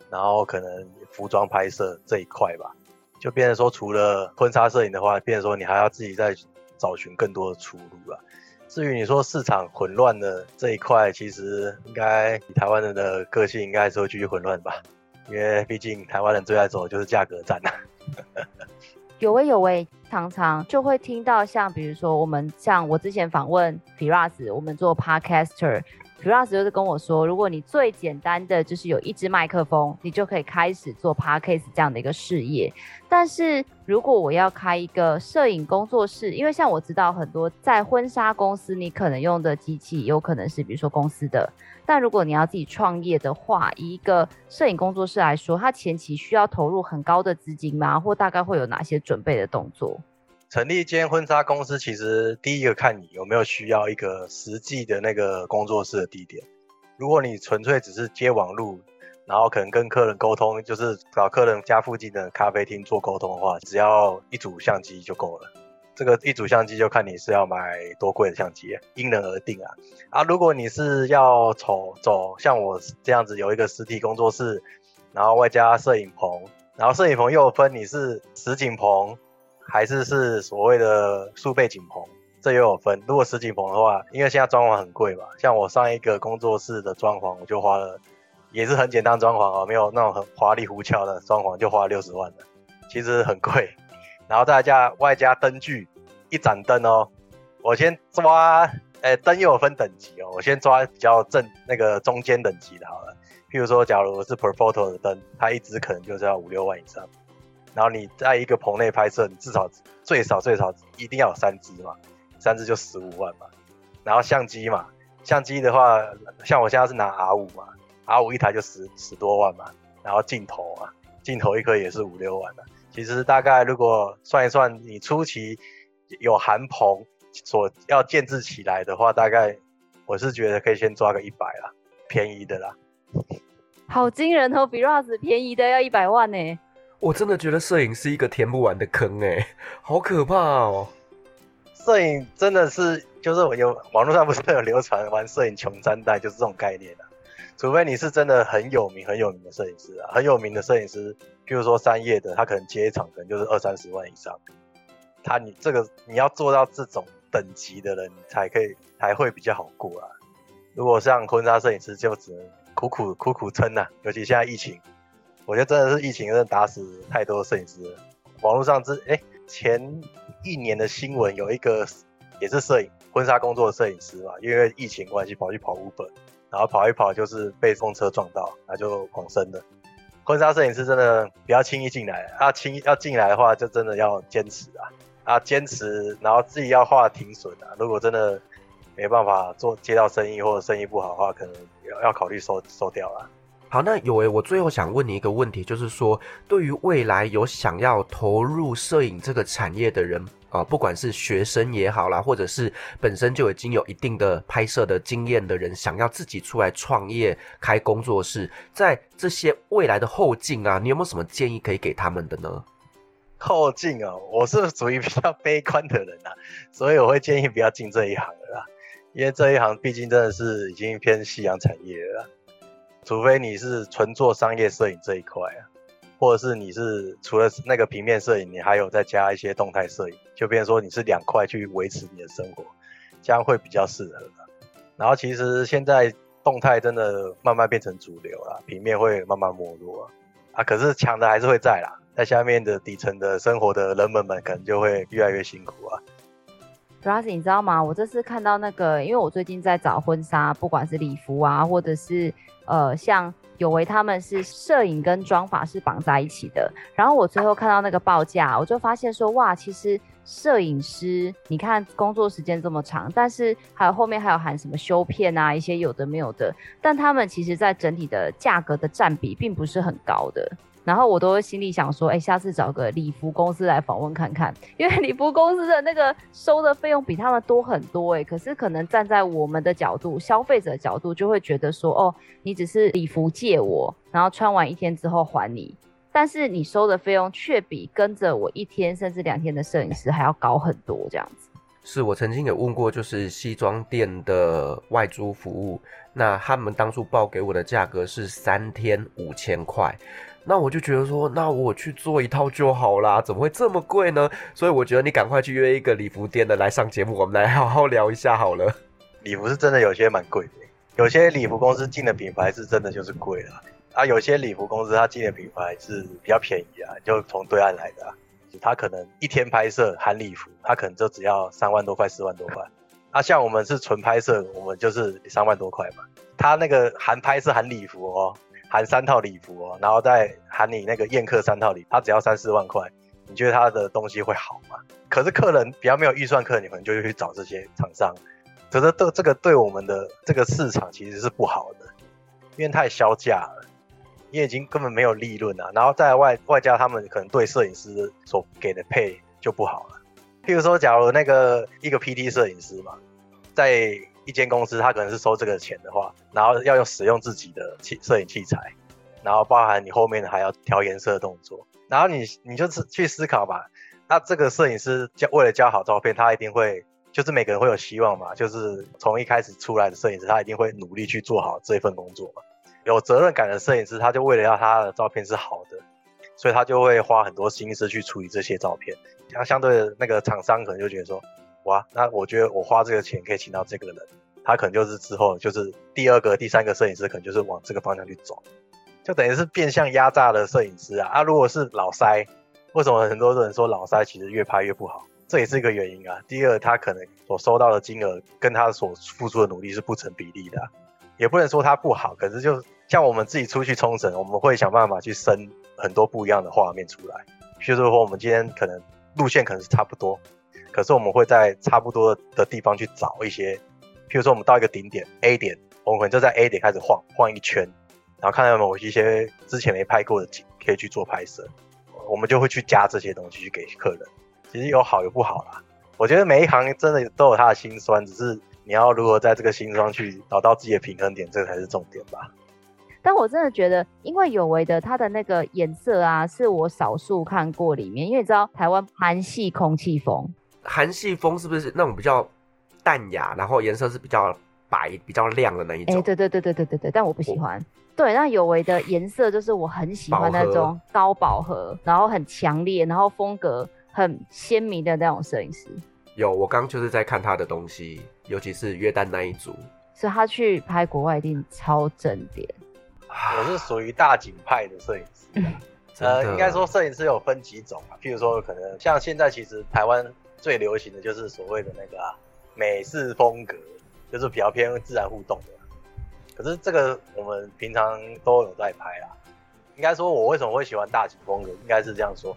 然后可能服装拍摄这一块吧，就变成说除了婚纱摄影的话，变成说你还要自己再找寻更多的出路啊。至于你说市场混乱的这一块，其实应该台湾人的个性，应该还是会继续混乱吧。因为毕竟台湾人最爱走的就是价格战、啊。有为有为，常常就会听到像比如说我们像我之前访问 Firas，我们做 Podcaster。Firas 就是跟我说，如果你最简单的就是有一支麦克风，你就可以开始做 Podcast 这样的一个事业。但是如果我要开一个摄影工作室，因为像我知道很多在婚纱公司，你可能用的机器有可能是比如说公司的。但如果你要自己创业的话，一个摄影工作室来说，它前期需要投入很高的资金吗？或大概会有哪些准备的动作？成立一间婚纱公司，其实第一个看你有没有需要一个实际的那个工作室的地点。如果你纯粹只是接网路，然后可能跟客人沟通，就是找客人家附近的咖啡厅做沟通的话，只要一组相机就够了。这个一组相机就看你是要买多贵的相机，因人而定啊。啊，如果你是要走走像我这样子有一个实体工作室，然后外加摄影棚，然后摄影棚又分你是实景棚。还是是所谓的数倍景棚，这也有分。如果实景棚的话，因为现在装潢很贵嘛，像我上一个工作室的装潢，我就花了，也是很简单装潢啊，没有那种很华丽胡俏的装潢，就花了六十万了，其实很贵。然后再加外加灯具，一盏灯哦，我先抓，哎，灯又有分等级哦，我先抓比较正那个中间等级的好了。譬如说，假如是 Profoto 的灯，它一支可能就是要五六万以上。然后你在一个棚内拍摄，你至少最少最少一定要有三支嘛，三支就十五万嘛。然后相机嘛，相机的话，像我现在是拿 R 五嘛，R 五一台就十十多万嘛。然后镜头啊，镜头一颗也是五六万的。其实大概如果算一算，你初期有含棚所要建置起来的话，大概我是觉得可以先抓个一百啦，便宜的啦。好惊人哦，比 r o s 便宜的要一百万呢。我真的觉得摄影是一个填不完的坑哎，好可怕哦。摄影真的是，就是有网络上不是有流传玩摄影穷三代，就是这种概念啊。除非你是真的很有名、很有名的摄影师啊，很有名的摄影师，譬如说三叶的，他可能接一场可能就是二三十万以上。他你这个你要做到这种等级的人，才可以才会比较好过啊。如果像婚纱摄影师，就只能苦苦苦苦撑呐。尤其现在疫情，我觉得真的是疫情真的打死太多摄影师了。网络上之哎、前一年的新闻有一个也是摄影婚纱工作的摄影师嘛，因为疫情关系跑去跑 Uber，然后跑一跑就是被风车撞到，然后就狂生了。婚纱摄影师真的不要轻易进来，啊轻易要进来的话就真的要坚持啊啊坚持，然后自己要画停损啊。如果真的没办法做接到生意或者生意不好的话，可能要要考虑收收掉了。好，那有为，我最后想问你一个问题，就是说，对于未来有想要投入摄影这个产业的人啊、不管是学生也好啦，或者是本身就已经有一定的拍摄的经验的人，想要自己出来创业开工作室，在这些未来的后劲啊，你有没有什么建议可以给他们的呢？后劲啊，我是属于比较悲观的人啊，所以我会建议不要进这一行了啦，因为这一行毕竟真的是已经偏夕阳产业了。除非你是纯做商业摄影这一块啊，或者是你是除了那个平面摄影，你还有再加一些动态摄影，就变成说你是两块去维持你的生活，这样会比较适合。然后其实现在动态真的慢慢变成主流了，平面会慢慢没落啊。可是强的还是会在啦，在下面的底层的生活的人们们可能就会越来越辛苦啊。主要是你知道吗？我这次看到那个，因为我最近在找婚纱，不管是礼服啊，或者是呃，像有为他们是摄影跟妆发是绑在一起的。然后我最后看到那个报价，我就发现说，哇，其实摄影师，你看工作时间这么长，但是还有后面还有含什么修片啊，一些有的没有的，但他们其实在整体的价格的占比并不是很高的。然后我都心里想说，哎，下次找个礼服公司来访问看看，因为礼服公司的那个收的费用比他们多很多，哎，可是可能站在我们的角度，消费者的角度就会觉得说，哦，你只是礼服借我，然后穿完一天之后还你，但是你收的费用却比跟着我一天甚至两天的摄影师还要高很多，这样子。是我曾经有问过，就是西装店的外租服务，那他们当初报给我的价格是三天五千块。那我就觉得说，那我去做一套就好啦，怎么会这么贵呢？所以我觉得你赶快去约一个礼服店的来上节目，我们来好好聊一下好了。礼服是真的有些蛮贵的，有些礼服公司进的品牌是真的就是贵了啊，有些礼服公司它进的品牌是比较便宜啊，就从对岸来的啊，他可能一天拍摄含礼服，他可能就只要三万多块、四万多块。啊，像我们是纯拍摄，我们就是三万多块嘛。他那个含拍摄含礼服哦。含三套礼服哦，然后再含你那个宴客三套礼，他只要三四万块，你觉得他的东西会好吗？可是客人比较没有预算，客人你可能就去找这些厂商，可是对这个对我们的这个市场其实是不好的，因为太削价了，因为已经根本没有利润啊。然后在外外加他们可能对摄影师所给的配就不好了。譬如说，假如那个一个 PT 摄影师嘛，在一间公司，他可能是收这个钱的话，然后要用使用自己的器摄影器材，然后包含你后面还要调颜色的动作，然后你你就是去思考吧。那这个摄影师交为了交好照片，他一定会就是每个人会有希望嘛，就是从一开始出来的摄影师，他一定会努力去做好这份工作嘛。有责任感的摄影师，他就为了要他的照片是好的，所以他就会花很多心思去处理这些照片。像相对的那个厂商可能就觉得说。哇，那我觉得我花这个钱可以请到这个人，他可能就是之后就是第二个、第三个摄影师，可能就是往这个方向去走，就等于是变相压榨的摄影师啊。啊，如果是老塞，为什么很多人说老塞其实越拍越不好？这也是一个原因啊。第二，他可能所收到的金额跟他所付出的努力是不成比例的，也不能说他不好，可是就像我们自己出去冲绳，我们会想办法去生很多不一样的画面出来。譬如说，我们今天可能路线可能是差不多。可是我们会在差不多的地方去找一些，譬如说我们到一个顶点 A 点，我们可能就在 A 点开始晃晃一圈，然后看到有一些之前没拍过的景可以去做拍摄，我们就会去加这些东西去给客人。其实有好有不好啦，我觉得每一行真的都有它的辛酸，只是你要如何在这个辛酸去找到自己的平衡点，这才是重点吧。但我真的觉得，因为有为的它的那个颜色啊，是我少数看过里面，因为你知道台湾韩系空气风，韩系风是不是那种比较淡雅，然后颜色是比较白、比较亮的那一种？哎、欸，对对对对对对对，但我不喜欢。对，那有为的颜色就是我很喜欢那种高饱和，然后很强烈，然后风格很鲜明的那种摄影师。有，我刚就是在看他的东西，尤其是约旦那一组，所以他去拍国外一定超正点。我是属于大景派的摄影师，呃，应该说摄影师有分几种啊，譬如说可能像现在其实台湾最流行的就是所谓的那个、啊、美式风格，就是比较偏自然互动的。可是这个我们平常都有在拍啦。应该说，我为什么会喜欢大景风格，应该是这样说，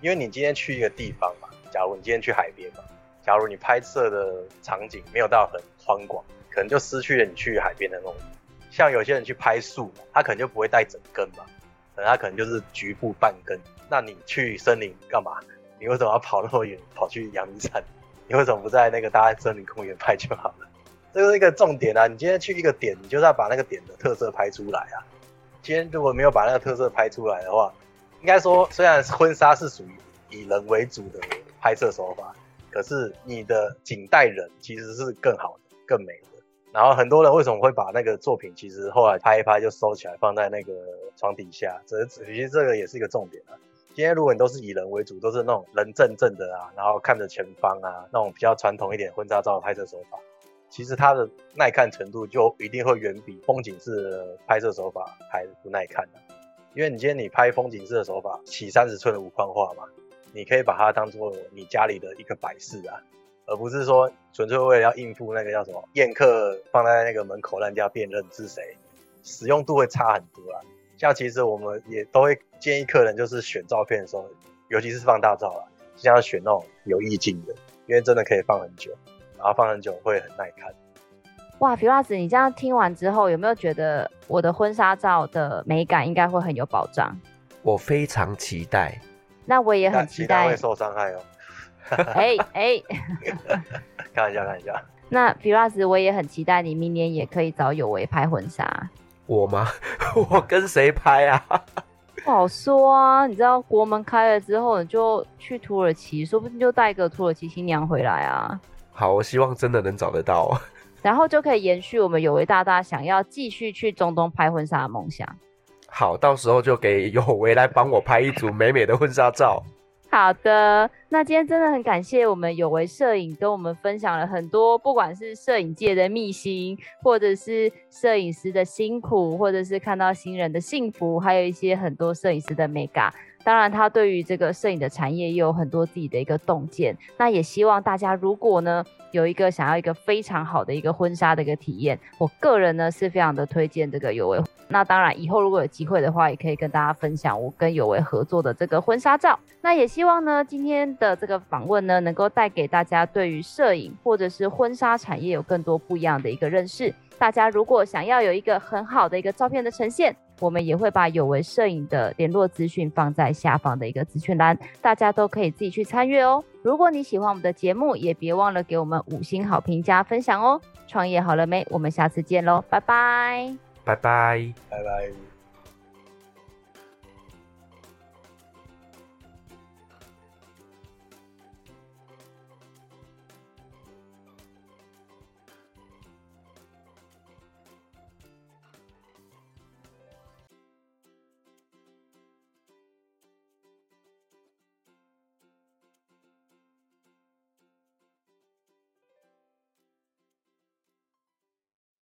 因为你今天去一个地方嘛，假如你今天去海边嘛。假如你拍摄的场景没有到很宽广，可能就失去了你去海边的那种。像有些人去拍树，他可能就不会带整根嘛，可能他可能就是局部半根。那你去森林干嘛？你为什么要跑那么远，跑去阳明山？你为什么不在那个大安森林公园拍就好了？这个是一个重点啊！你今天去一个点，你就是要把那个点的特色拍出来啊。今天如果没有把那个特色拍出来的话，应该说虽然婚纱是属于以人为主的拍摄手法。可是你的景带人其实是更好的、更美的。然后很多人为什么会把那个作品，其实后来拍一拍就收起来，放在那个床底下？这其实这个也是一个重点啊。今天如果你都是以人为主，都是那种人正正的啊，然后看着前方啊，那种比较传统一点婚纱照的拍摄手法，其实它的耐看程度就一定会远比风景式的拍摄手法还不耐看的。因为你今天你拍风景式的手法，起三十寸的无框画嘛。你可以把它当做你家里的一个摆饰啊，而不是说纯粹为了要应付那个叫什么宴客放在那个门口让人家辨认是谁，使用度会差很多啊。像其实我们也都会建议客人，就是选照片的时候，尤其是放大照啊，尽量选那种有意境的，因为真的可以放很久，然后放很久会很耐看。哇，Firas，你这样听完之后，有没有觉得我的婚纱照的美感应该会很有保障？我非常期待。那我也很期待。会受伤害哦。哎 哎，开玩笑，开玩笑。那 Firas，我也很期待你明年也可以找有为拍婚纱。我吗？我跟谁拍啊？不好说啊。你知道国门开了之后，你就去土耳其，说不定就带个土耳其新娘回来啊。好，我希望真的能找得到。然后就可以延续我们有为大大想要继续去中东拍婚纱的梦想。好，到时候就给有为来帮我拍一组美美的婚纱照。好的，那今天真的很感谢我们有为摄影跟我们分享了很多，不管是摄影界的秘辛，或者是摄影师的辛苦，或者是看到新人的幸福，还有一些很多摄影师的美感。当然，他对于这个摄影的产业也有很多自己的一个洞见。那也希望大家如果呢有一个想要一个非常好的一个婚纱的一个体验，我个人呢是非常的推荐这个有为。那当然，以后如果有机会的话，也可以跟大家分享我跟有为合作的这个婚纱照。那也希望呢今天的这个访问呢，能够带给大家对于摄影或者是婚纱产业有更多不一样的一个认识。大家如果想要有一个很好的一个照片的呈现，我们也会把有为摄影的联络资讯放在下方的一个资讯栏，大家都可以自己去参阅哦。如果你喜欢我们的节目，也别忘了给我们五星好评加分享哦。创业好了没？我们下次见喽，拜拜，拜拜，拜拜。